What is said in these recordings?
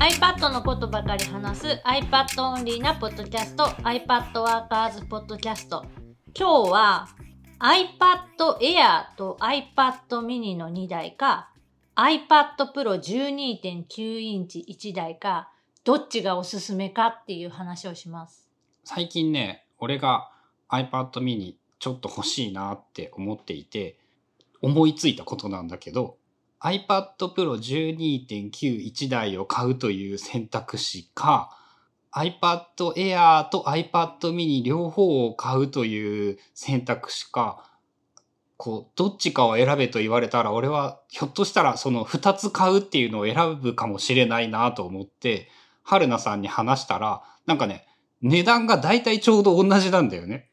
iPad のことばかり話す iPad オンリーなポッドキャスト iPad ワーカーズポッドキャスト今日は iPad Air と iPad mini の2台か iPad Pro 12.9インチ1台かどっちがおすすめかっていう話をします。最近ね、俺が iPad mini ちょっと欲しいなって思っていて、思いついたことなんだけど、iPad Pro 12.91台を買うという選択肢か、iPad Air と iPad mini 両方を買うという選択肢か、こう、どっちかを選べと言われたら、俺はひょっとしたらその2つ買うっていうのを選ぶかもしれないなと思って、春菜さんに話したら、なんかね、値段がだいたいちょうど同じなんだよね。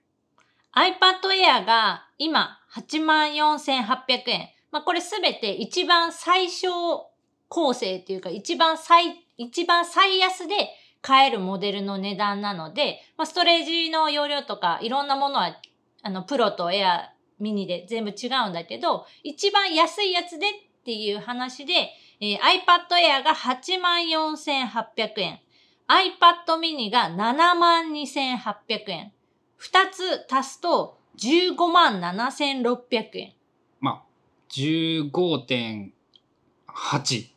iPad Air が今84,800円。まあ、これすべて一番最小構成っていうか一番最、一番最安で買えるモデルの値段なので、まあ、ストレージの容量とかいろんなものは、あの、プロとエア、ミニで全部違うんだけど、一番安いやつでっていう話で、えー iPad Air が84,800円。iPad mini が72,800円。二つ足すと15万7600円。まあ、15.8、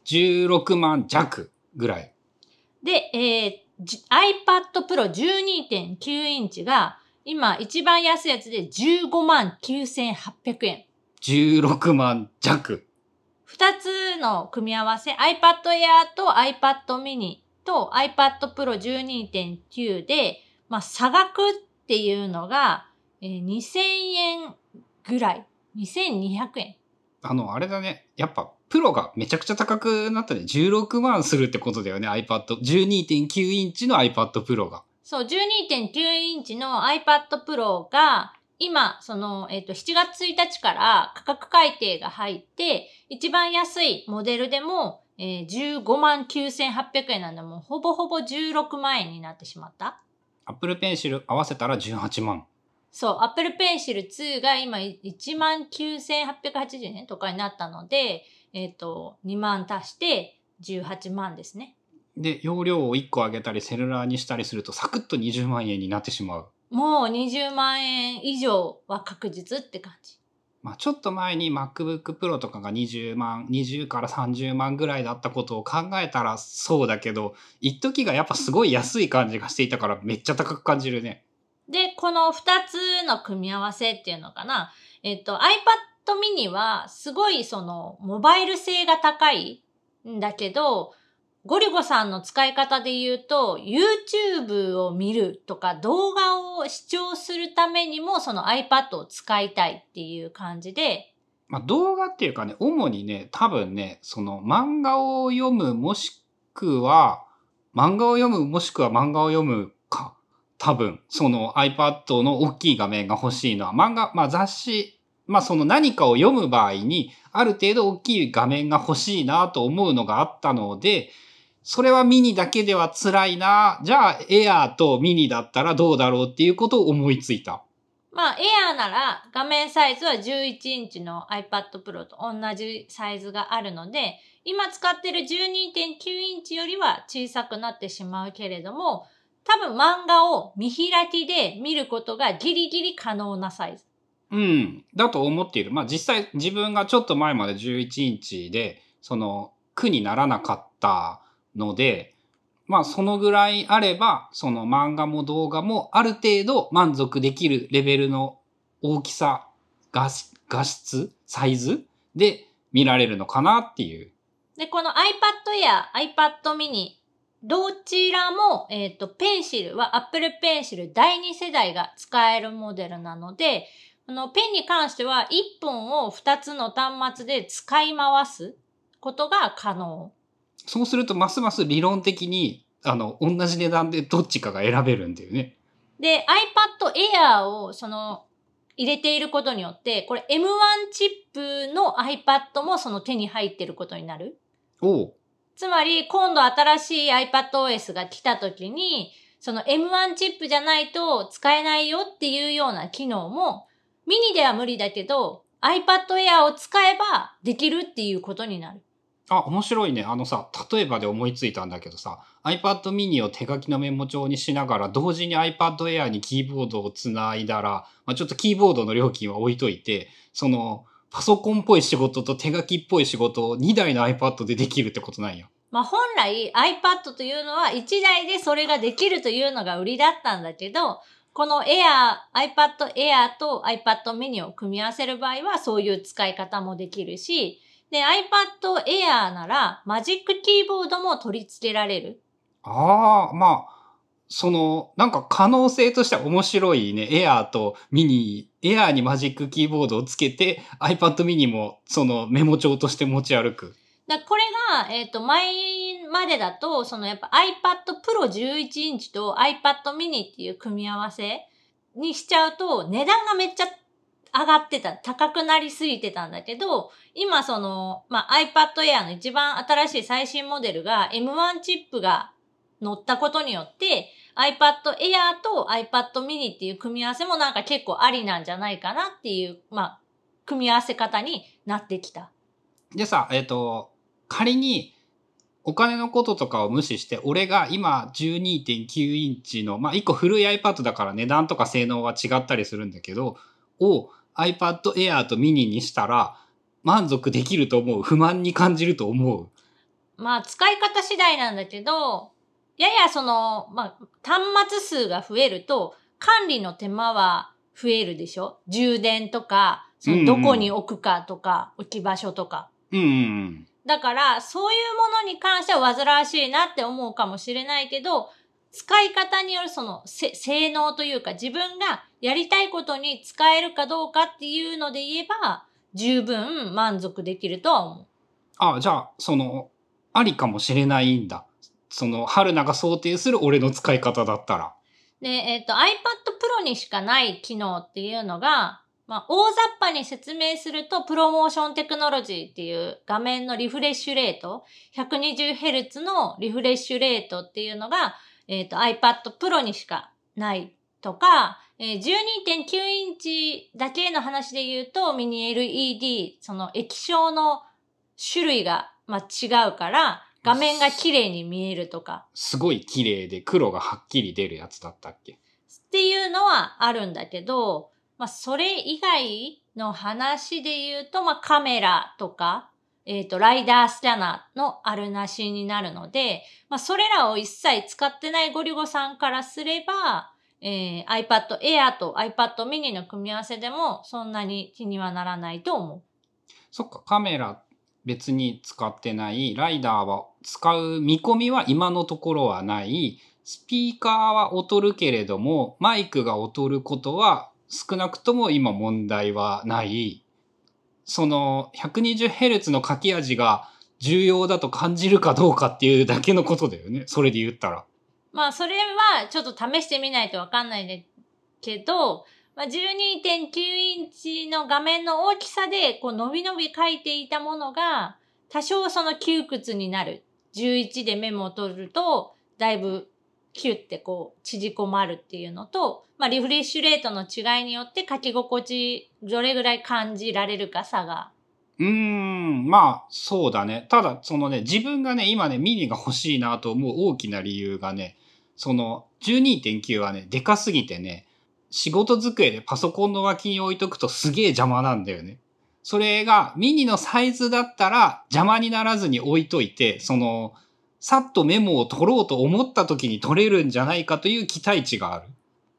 16万弱ぐらい。で、えーじ iPad Pro 12.9インチが今一番安いやつで15万9800円。16万弱。二つの組み合わせ、iPad Air と iPad mini と iPad Pro 12.9で、まあ、差額っていうのが、えー2000円ぐらい。2200円。あの、あれだね。やっぱ、プロがめちゃくちゃ高くなったね。16万するってことだよね。iPad。12.9インチの iPad Pro が。そう、12.9インチの iPad Pro が、今、その、えっ、と、7月1日から価格改定が入って、一番安いモデルでも、えー15万9800円なんで、もうほぼほぼ16万円になってしまった。Apple Pencil 合わせたら18万。そう、Apple Pencil 2が今1万9880円とかになったので、えっ、と、2万足して18万ですね。で、容量を1個上げたり、セルラーにしたりすると、サクッと20万円になってしまう。もう20万円以上は確実って感じ。まあ、ちょっと前に MacBook Pro とかが20万、20から30万ぐらいだったことを考えたらそうだけど、一時がやっぱすごい安い感じがしていたからめっちゃ高く感じるね。で、この二つの組み合わせっていうのかな。えっと、iPad mini はすごいそのモバイル性が高いんだけど、ゴリゴさんの使い方で言うと、YouTube を見るとか動画を視聴するためにもその iPad を使いたいっていう感じで、まあ、動画っていうかね、主にね、多分ね、その漫画を読むもしくは、漫画を読むもしくは漫画を読む。多分、その iPad の大きい画面が欲しいのは、漫画、まあ雑誌、まあその何かを読む場合に、ある程度大きい画面が欲しいなと思うのがあったので、それはミニだけでは辛いな。じゃあ、エアーとミニだったらどうだろうっていうことを思いついた。まあ Air なら画面サイズは11インチの iPad Pro と同じサイズがあるので、今使ってる12.9インチよりは小さくなってしまうけれども、多分漫画を見開きで見ることがギリギリ可能なサイズ。うん。だと思っている。まあ実際自分がちょっと前まで11インチで、その苦にならなかったので、まあそのぐらいあれば、その漫画も動画もある程度満足できるレベルの大きさ、画質、画質、サイズで見られるのかなっていう。で、この iPad Air、iPad mini、どちらも、えっ、と、ペンシルは Apple Pencil 第2世代が使えるモデルなので、このペンに関しては1本を2つの端末で使い回すことが可能。そうするとますます理論的に、あの、同じ値段でどっちかが選べるんだよね。で、iPad Air をその入れていることによって、これ M1 チップの iPad もその手に入っていることになる。おう。つまり、今度新しい iPadOS が来た時に、その M1 チップじゃないと使えないよっていうような機能も、ミニでは無理だけど、iPad Air を使えばできるっていうことになる。あ、面白いね。あのさ、例えばで思いついたんだけどさ、iPad mini を手書きのメモ帳にしながら、同時に iPad Air にキーボードをつないだら、まあ、ちょっとキーボードの料金は置いといて、その、パソコンっぽい仕事と手書きっぽい仕事を2台の iPad でできるってことなんや。まあ本来 iPad というのは1台でそれができるというのが売りだったんだけど、この Air、iPad Air と iPad mini を組み合わせる場合はそういう使い方もできるし、で、iPad Air ならマジックキーボードも取り付けられる。ああ、まあ、その、なんか可能性としては面白いね。Air とミニ、Air にマジックキーボードをつけて iPad mini もそのメモ帳として持ち歩く。だこれが、えっ、と、前までだと、そのやっぱ iPad Pro 11インチと iPad mini っていう組み合わせにしちゃうと、値段がめっちゃ上がってた、高くなりすぎてたんだけど、今その、まあ、iPad Air の一番新しい最新モデルが M1 チップが乗ったことによって、iPad Air と iPad mini っていう組み合わせもなんか結構ありなんじゃないかなっていう、まあ、組み合わせ方になってきた。でさ、えっ、と、仮にお金のこととかを無視して、俺が今12.9インチの、まあ、一個古い iPad だから値段とか性能は違ったりするんだけど、を iPad Air と mini にしたら満足できると思う。不満に感じると思う。まあ、使い方次第なんだけど、ややその、まあ、端末数が増えると、管理の手間は増えるでしょ？充電とか、そのどこに置くかとか、置き場所とか。うんうんうん。だから、そういうものに関しては煩わしいなって思うかもしれないけど、使い方によるそのせ性能というか自分がやりたいことに使えるかどうかっていうので言えば、十分満足できるとは思う。あ、じゃあ、その、ありかもしれないんだ。その、春菜が想定する俺の使い方だったら。で、えっ、と、iPad Pro にしかない機能っていうのが、まあ、大雑把に説明すると、プロモーションテクノロジーっていう画面のリフレッシュレート、120Hz のリフレッシュレートっていうのが、えっ、と、iPad Pro にしかないとか、えー12.9インチだけの話で言うと、ミニ LED、その液晶の種類が、まあ、違うから、画面が綺麗に見えるとか、すごい綺麗で黒がはっきり出るやつだったっけ？っていうのはあるんだけど、まあ、それ以外の話で言うと、まあ、カメラとか、えっ、と、ライダースキャナーのあるなしになるので、まあ、それらを一切使ってないゴリゴさんからすれば、えー iPad Air と iPad mini の組み合わせでもそんなに気にはならないと思う。そっか、カメラ別に使ってない。ライダーは使う見込みは今のところはない。スピーカーは劣るけれども、マイクが劣ることは少なくとも今問題はない。その 120Hz の書き味が重要だと感じるかどうかっていうだけのことだよね。それで言ったら。まあ、それはちょっと試してみないとわかんないけど、まあ、12.9インチの画面の大きさで、こう、伸び伸び書いていたものが、多少その窮屈になる。11でメモを取ると、だいぶキュッてこう、縮こまるっていうのと、まあ、リフレッシュレートの違いによって書き心地、どれぐらい感じられるか差が。うーん、まあ、そうだね。ただ、そのね、自分がね、今ね、ミニが欲しいなと思う大きな理由がね、その、12.9はね、でかすぎてね、仕事机でパソコンの脇に置いとくとすげえ邪魔なんだよね。それが、ミニのサイズだったら邪魔にならずに置いといて、その、さっとメモを取ろうと思った時に取れるんじゃないかという期待値がある。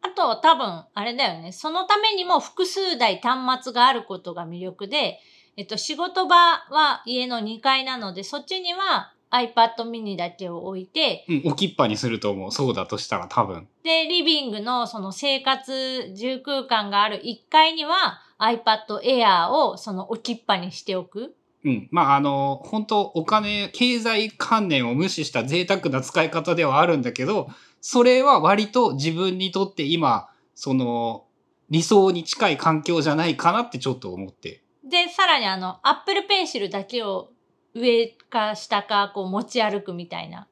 あと、多分、あれだよね。そのためにも複数台端末があることが魅力で、えっと、仕事場は家の2階なので、そっちには iPad mini だけを置いて、うん、置きっぱにすると思う。そうだとしたら多分。で、リビングのその生活住空間がある1階には iPad Air をその置きっぱにしておく。うん。まあ、あの、本当お金、経済観念を無視した贅沢な使い方ではあるんだけど、それは割と自分にとって今、その、理想に近い環境じゃないかなってちょっと思って。で、さらにあの、Apple Pencil だけを上か下かこう持ち歩くみたいな。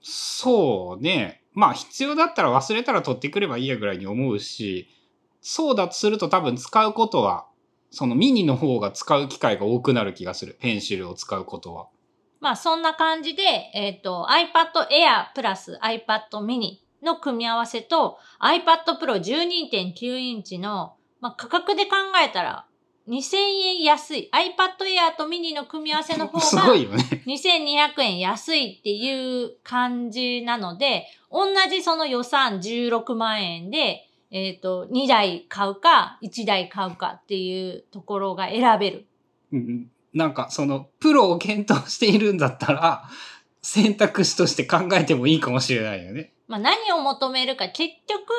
そうね。まあ、必要だったら忘れたら取ってくればいいやぐらいに思うし、そうだとすると多分使うことは、そのミニの方が使う機会が多くなる気がする。ペンシルを使うことは。まあそんな感じで、えっ、と iPad Air プラス iPad mini の組み合わせと iPad Pro 12.9インチの、まあ、価格で考えたら2000円安い。iPad Air と mini の組み合わせの方 すがごいよね。2200円安いっていう感じなので、同じその予算16万円で、えっ、と、2台買うか、1台買うかっていうところが選べる。うんなんかそのプロを検討しているんだったら選択肢として考えてもいいかもしれないよね。まあ、何を求めるか、結局、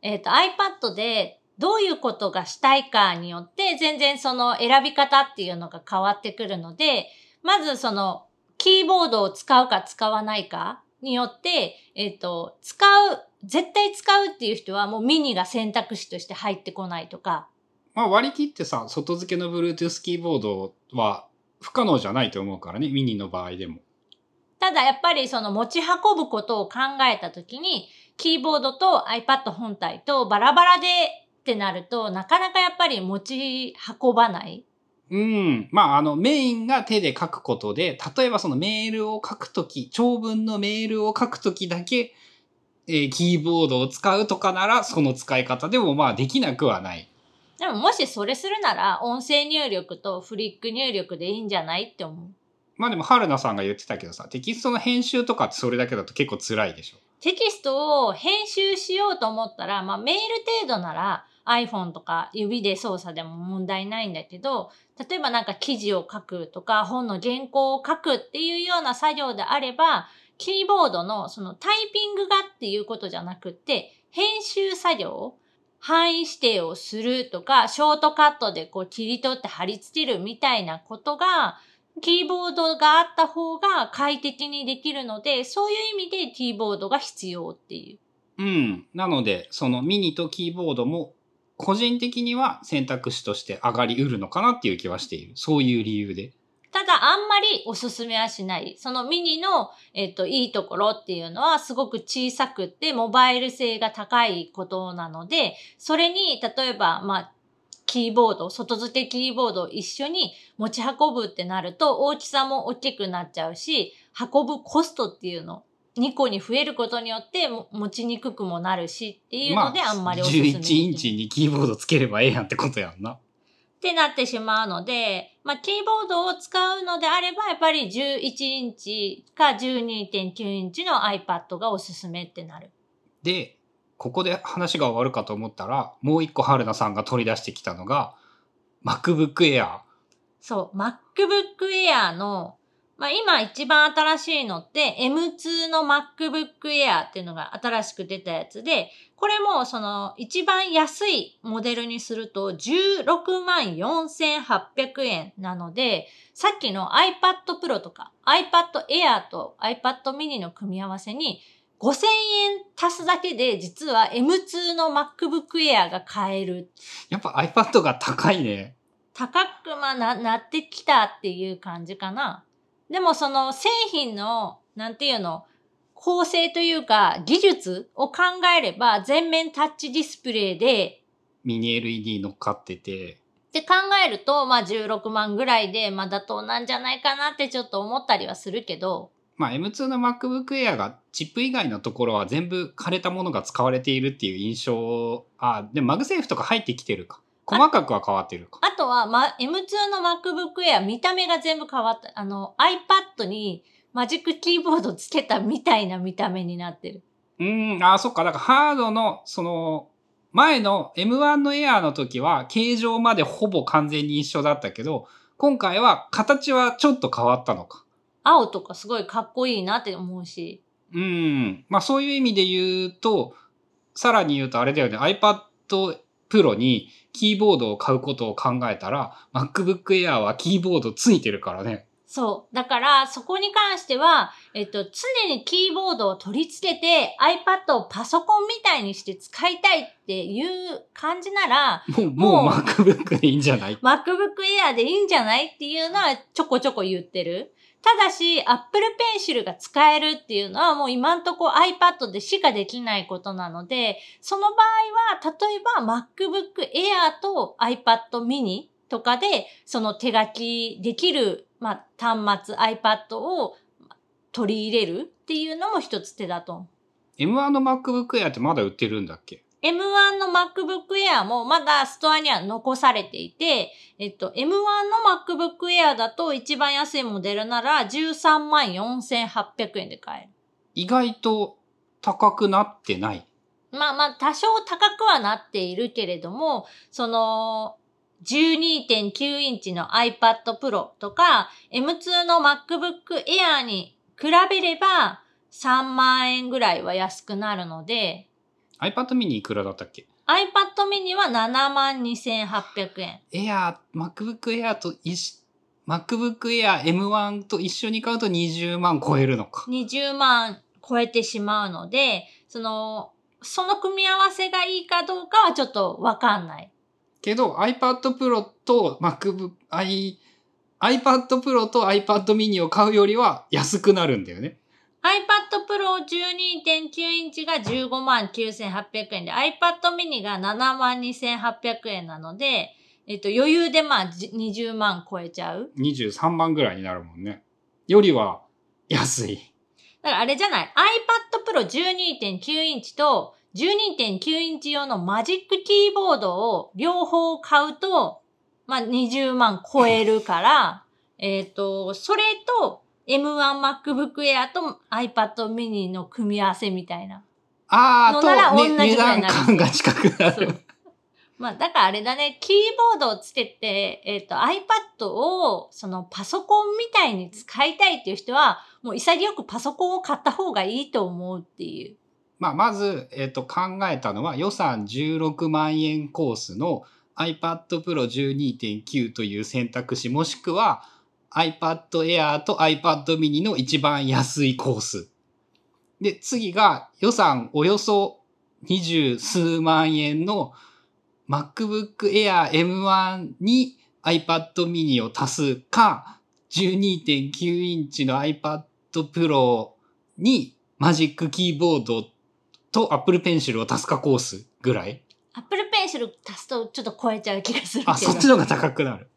えっ、と、iPad でどういうことがしたいかによって、全然その選び方っていうのが変わってくるので、まずその、キーボードを使うか使わないかによって、えっ、と、使う、絶対使うっていう人はもうミニが選択肢として入ってこないとか、まあ割り切ってさ外付けの Bluetooth キーボードは不可能じゃないと思うからねミニの場合でも。ただやっぱりその持ち運ぶことを考えたときに、キーボードと iPad 本体とバラバラでってなると、なかなかやっぱり持ち運ばない。うん。まあ、あの、メインが手で書くことで、例えばそのメールを書くとき、長文のメールを書くときだけ、えーキーボードを使うとかなら、その使い方でもまあできなくはない。でももしそれするなら、音声入力とフリック入力でいいんじゃないって思う。まあでも、春菜さんが言ってたけどさ、テキストの編集とかってそれだけだと結構辛いでしょ。テキストを編集しようと思ったら、まあメール程度なら iPhone とか指で操作でも問題ないんだけど、例えばなんか記事を書くとか本の原稿を書くっていうような作業であれば、キーボードのそのタイピングがっていうことじゃなくて、編集作業、範囲指定をするとか、ショートカットでこう切り取って貼り付けるみたいなことが、キーボードがあった方が快適にできるので、そういう意味でキーボードが必要っていう。うん。なので、そのミニとキーボードも、個人的には選択肢として上がりうるのかなっていう気はしている。そういう理由で。ただあんまりおすすめはしない。そのミニの、えっと、いいところっていうのはすごく小さくてモバイル性が高いことなので、それに例えば、まあ、キーボード、外付けキーボードを一緒に持ち運ぶってなると大きさも大きくなっちゃうし、運ぶコストっていうの、2個に増えることによっても持ちにくくもなるしっていうのであんまりおすすめできない。11インチにキーボードつければええやんってことやんな。ってなってしまうので、まあ、キーボードを使うのであれば、やっぱり11インチか12.9インチの iPad がおすすめってなる。で、ここで話が終わるかと思ったら、もう一個春菜さんが取り出してきたのが、MacBook Air。そう、MacBook Air の、まあ、今一番新しいのって M2 の MacBook Air っていうのが新しく出たやつで、これもその一番安いモデルにすると16万4800円なので、さっきの iPad Pro とか iPad Air と iPad mini の組み合わせに5000円足すだけで実は M2 の MacBook Air が買える。やっぱ iPad が高いね。高くまあな、なってきたっていう感じかな。でもその製品の、なんていうの、構成というか技術を考えれば全面タッチディスプレイで、ミニ LED 乗っかってて。って考えると、まあ16万ぐらいで、まあ妥当なんじゃないかなってちょっと思ったりはするけど、まあ M2 の MacBook Air がチップ以外のところは全部枯れたものが使われているっていう印象。あ、でも MagSafe とか入ってきてるか。細かくは変わってるか。あとは、ま、M2 の MacBook Air 見た目が全部変わった。あの iPad に Magic Keyboard つけたみたいな見た目になってる。うーん、あ、そっか。だからハードの、その、前の M1 の Air の時は形状までほぼ完全に一緒だったけど、今回は形はちょっと変わったのか。青とかすごいかっこいいなって思うし。うん。まあそういう意味で言うと、さらに言うとあれだよね、iPad Pro にキーボードを買うことを考えたら、MacBook Air はキーボードついてるからね。そう。だから、そこに関しては、えっと、常にキーボードを取り付けて iPad をパソコンみたいにして使いたいっていう感じなら、もう、もうもう MacBook でいいんじゃない？MacBook Air でいいんじゃない？っていうのはちょこちょこ言ってる。ただし、Apple Pencil が使えるっていうのはもう今んとこ iPad でしかできないことなので、その場合は、例えば MacBook Air と iPad mini とかで、その手書きできるまあ、端末 iPad を取り入れるっていうのも一つ手だと。M1 の MacBook Air ってまだ売ってるんだっけ？M1 の MacBook Air もまだストアには残されていて、えっと、M1 の MacBook Air だと一番安いモデルなら13万4800円で買える。意外と高くなってない？まあまあ、多少高くはなっているけれども、その、12.9インチの iPad Pro とか、M2 の MacBook Air に比べれば3万円ぐらいは安くなるので、iPad mini いくらだったっけ？iPad mini は7万2800円。Air、MacBook Air と一緒 MacBook Air M1 と一緒に買うと20万超えるのか。20万超えてしまうので、その、その組み合わせがいいかどうかはちょっとわかんない。けど iPad Pro と MacBook、i、iPad Pro と iPad mini を買うよりは安くなるんだよね。iPad Pro 12.9インチが15万9800円で iPad mini が7万2800円なので、えっと余裕でまあじ20万超えちゃう。23万ぐらいになるもんね。よりは安い。だからあれじゃない ?iPad Pro 12.9インチと12.9インチ用のマジックキーボードを両方買うと、まあ20万超えるから、えっと、それと M1MacBook Air と iPad mini の組み合わせみたいな。あーと、ね、値段感が近くなる。まあ、だからあれだね、キーボードをつけて、えっ、と、iPad を、そのパソコンみたいに使いたいっていう人は、もう潔くパソコンを買った方がいいと思うっていう。まあ、まず、えっ、と、考えたのは予算16万円コースの iPad Pro 12.9という選択肢、もしくは iPad Air と iPad mini の一番安いコース。で、次が予算およそ20数万円の MacBook Air M1 に iPad mini を足すか、12.9インチの iPad Pro にマジックキーボードと Apple Pencil を足すかコースぐらい Apple Pencil 足すとちょっと超えちゃう気がするけど。あ、そっちの方が高くなる。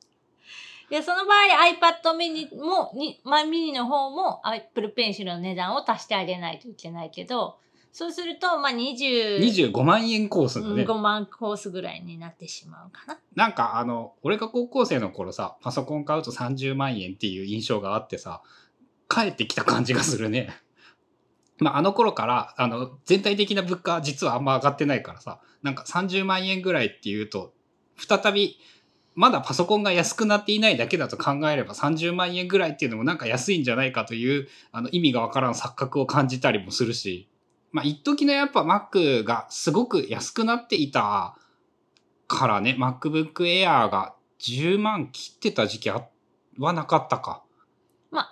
いや、その場合 iPad mini も、に、まあ、mini の方も Apple Pencil の値段を足してあげないといけないけど、そうすると、まあ、20 25万円コースだね。5万コースぐらいになってしまうかな。なんかあの、俺が高校生の頃さ、パソコン買うと30万円っていう印象があってさ、帰ってきた感じがするね。まあ、あの頃から、あの、全体的な物価は実はあんま上がってないからさ、なんか30万円ぐらいっていうと、再び、まだパソコンが安くなっていないだけだと考えれば30万円ぐらいっていうのもなんか安いんじゃないかという、あの、意味がわからん錯覚を感じたりもするし、まあ、一時のやっぱ Mac がすごく安くなっていたからね、MacBook Air が10万切ってた時期はなかったか。まあ、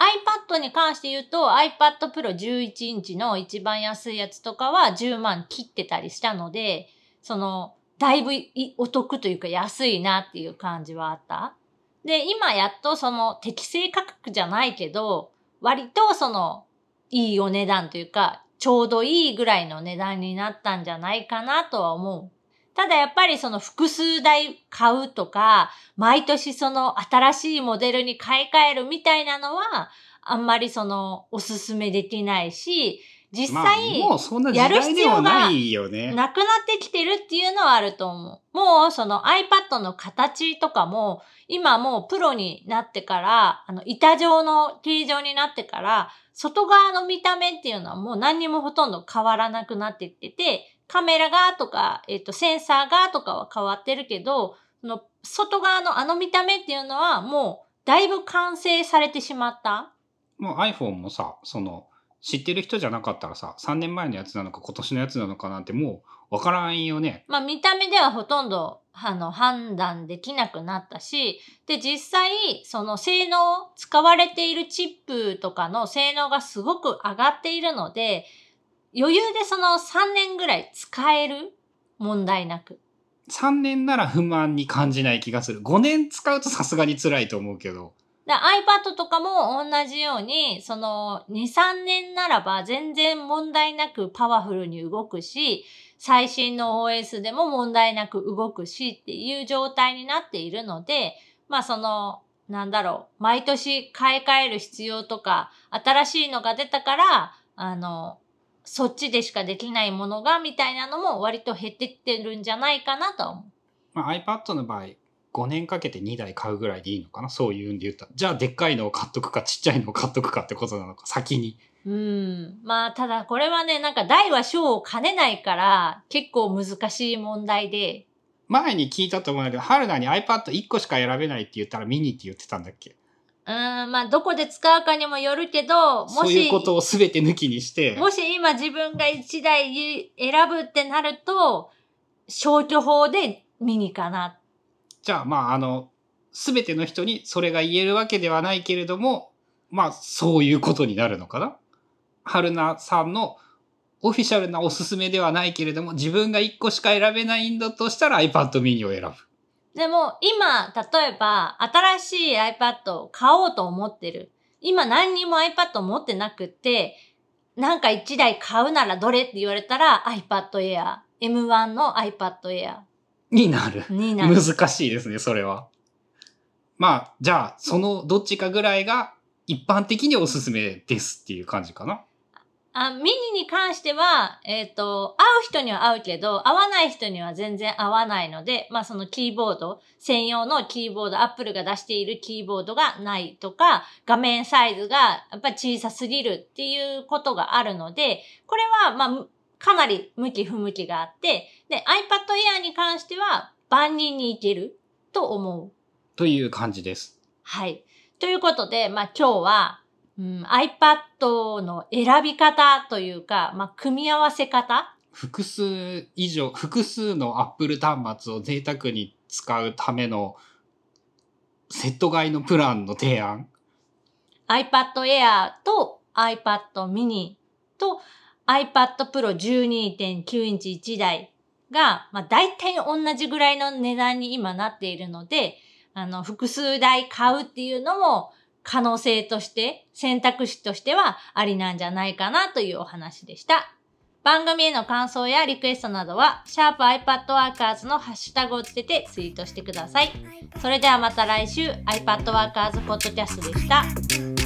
iPad に関して言うと iPad Pro 11インチの一番安いやつとかは10万切ってたりしたので、その、だいぶお得というか安いなっていう感じはあった？で、今やっとその適正価格じゃないけど、割とその、いいお値段というか、ちょうどいいぐらいの値段になったんじゃないかなとは思う。ただやっぱりその複数台買うとか、毎年その新しいモデルに買い替えるみたいなのは、あんまりそのおすすめできないし、実まあ、際、もうそんな時代でもないよね。なくなってきてるっていうのはあると思う。もうその iPad の形とかも、今もうプロになってから、あの板状の形状になってから、外側の見た目っていうのはもう何にもほとんど変わらなくなってきてて、カメラがとか、えっ、と、センサーがとかは変わってるけど、その外側のあの見た目っていうのはもうだいぶ完成されてしまった。もう iPhone もさ、その、知ってる人じゃなかったらさ、3年前のやつなのか今年のやつなのかなんてもうわからんよね。まあ見た目ではほとんどあの判断できなくなったし、で実際その性能、使われているチップとかの性能がすごく上がっているので、余裕でその3年ぐらい使える問題なく。3年なら不満に感じない気がする。5年使うとさすがに辛いと思うけど。で iPad とかも同じように、その2、3年ならば全然問題なくパワフルに動くし、最新の OS でも問題なく動くしっていう状態になっているので、まあそのなんだろう、毎年買い替える必要とか、新しいのが出たから、あの、そっちでしかできないものが、みたいなのも割と減ってってるんじゃないかなと思う。まあ、iPad の場合5年かけて2台買うぐらいでいいのかな？そういうんで言った。らじゃあでっかいのを買っとくかちっちゃいのを買っとくかってことなのか先に。うん。まあ、ただこれはね、なんか大は小を兼ねないから、結構難しい問題で、前に聞いたと思うんだけど春菜に iPad1 個しか選べないって言ったらミニって言ってたんだっけ？うん、まあ、どこで使うかにもよるけど、もし、そういうことを全て抜きにして。もし今自分が1台選ぶってなると、消去法でミニかな。じゃあまああの全ての人にそれが言えるわけではないけれどもまあそういうことになるのかな？春菜さんのオフィシャルなおすすめではないけれども自分が1個しか選べないんだとしたら iPad mini を選ぶ。でも今、例えば新しい iPad を買おうと思ってる。今何にも iPad を持ってなくて、なんか1台買うならどれって言われたら iPad Air。M1 の iPad Air になる。になる。難しいですね、それは。まあ、じゃあ、そのどっちかぐらいが一般的におすすめですっていう感じかな。あ、ミニに関しては、えっ、と、合う人には合うけど、合わない人には全然合わないので、まあそのキーボード、専用のキーボード、アップルが出しているキーボードがないとか、画面サイズがやっぱり小さすぎるっていうことがあるので、これはまあむ、かなり向き不向きがあって、で、iPad Air に関しては万人にいけると思う。という感じです。はい。ということで、まあ今日は、うん、iPad の選び方というか、まあ組み合わせ方複数以上、複数の Apple 端末を贅沢に使うためのセット買いのプランの提案。iPad Air と iPad mini と iPad Pro 12.9インチ1台が、まあ大体同じぐらいの値段に今なっているので、あの、複数台買うっていうのも可能性として、選択肢としてはありなんじゃないかなというお話でした。番組への感想やリクエストなどは、シャープ i p a d w o r k e r s のハッシュタグをつけてツイートしてください。それではまた来週 iPad Workers Podcast でした。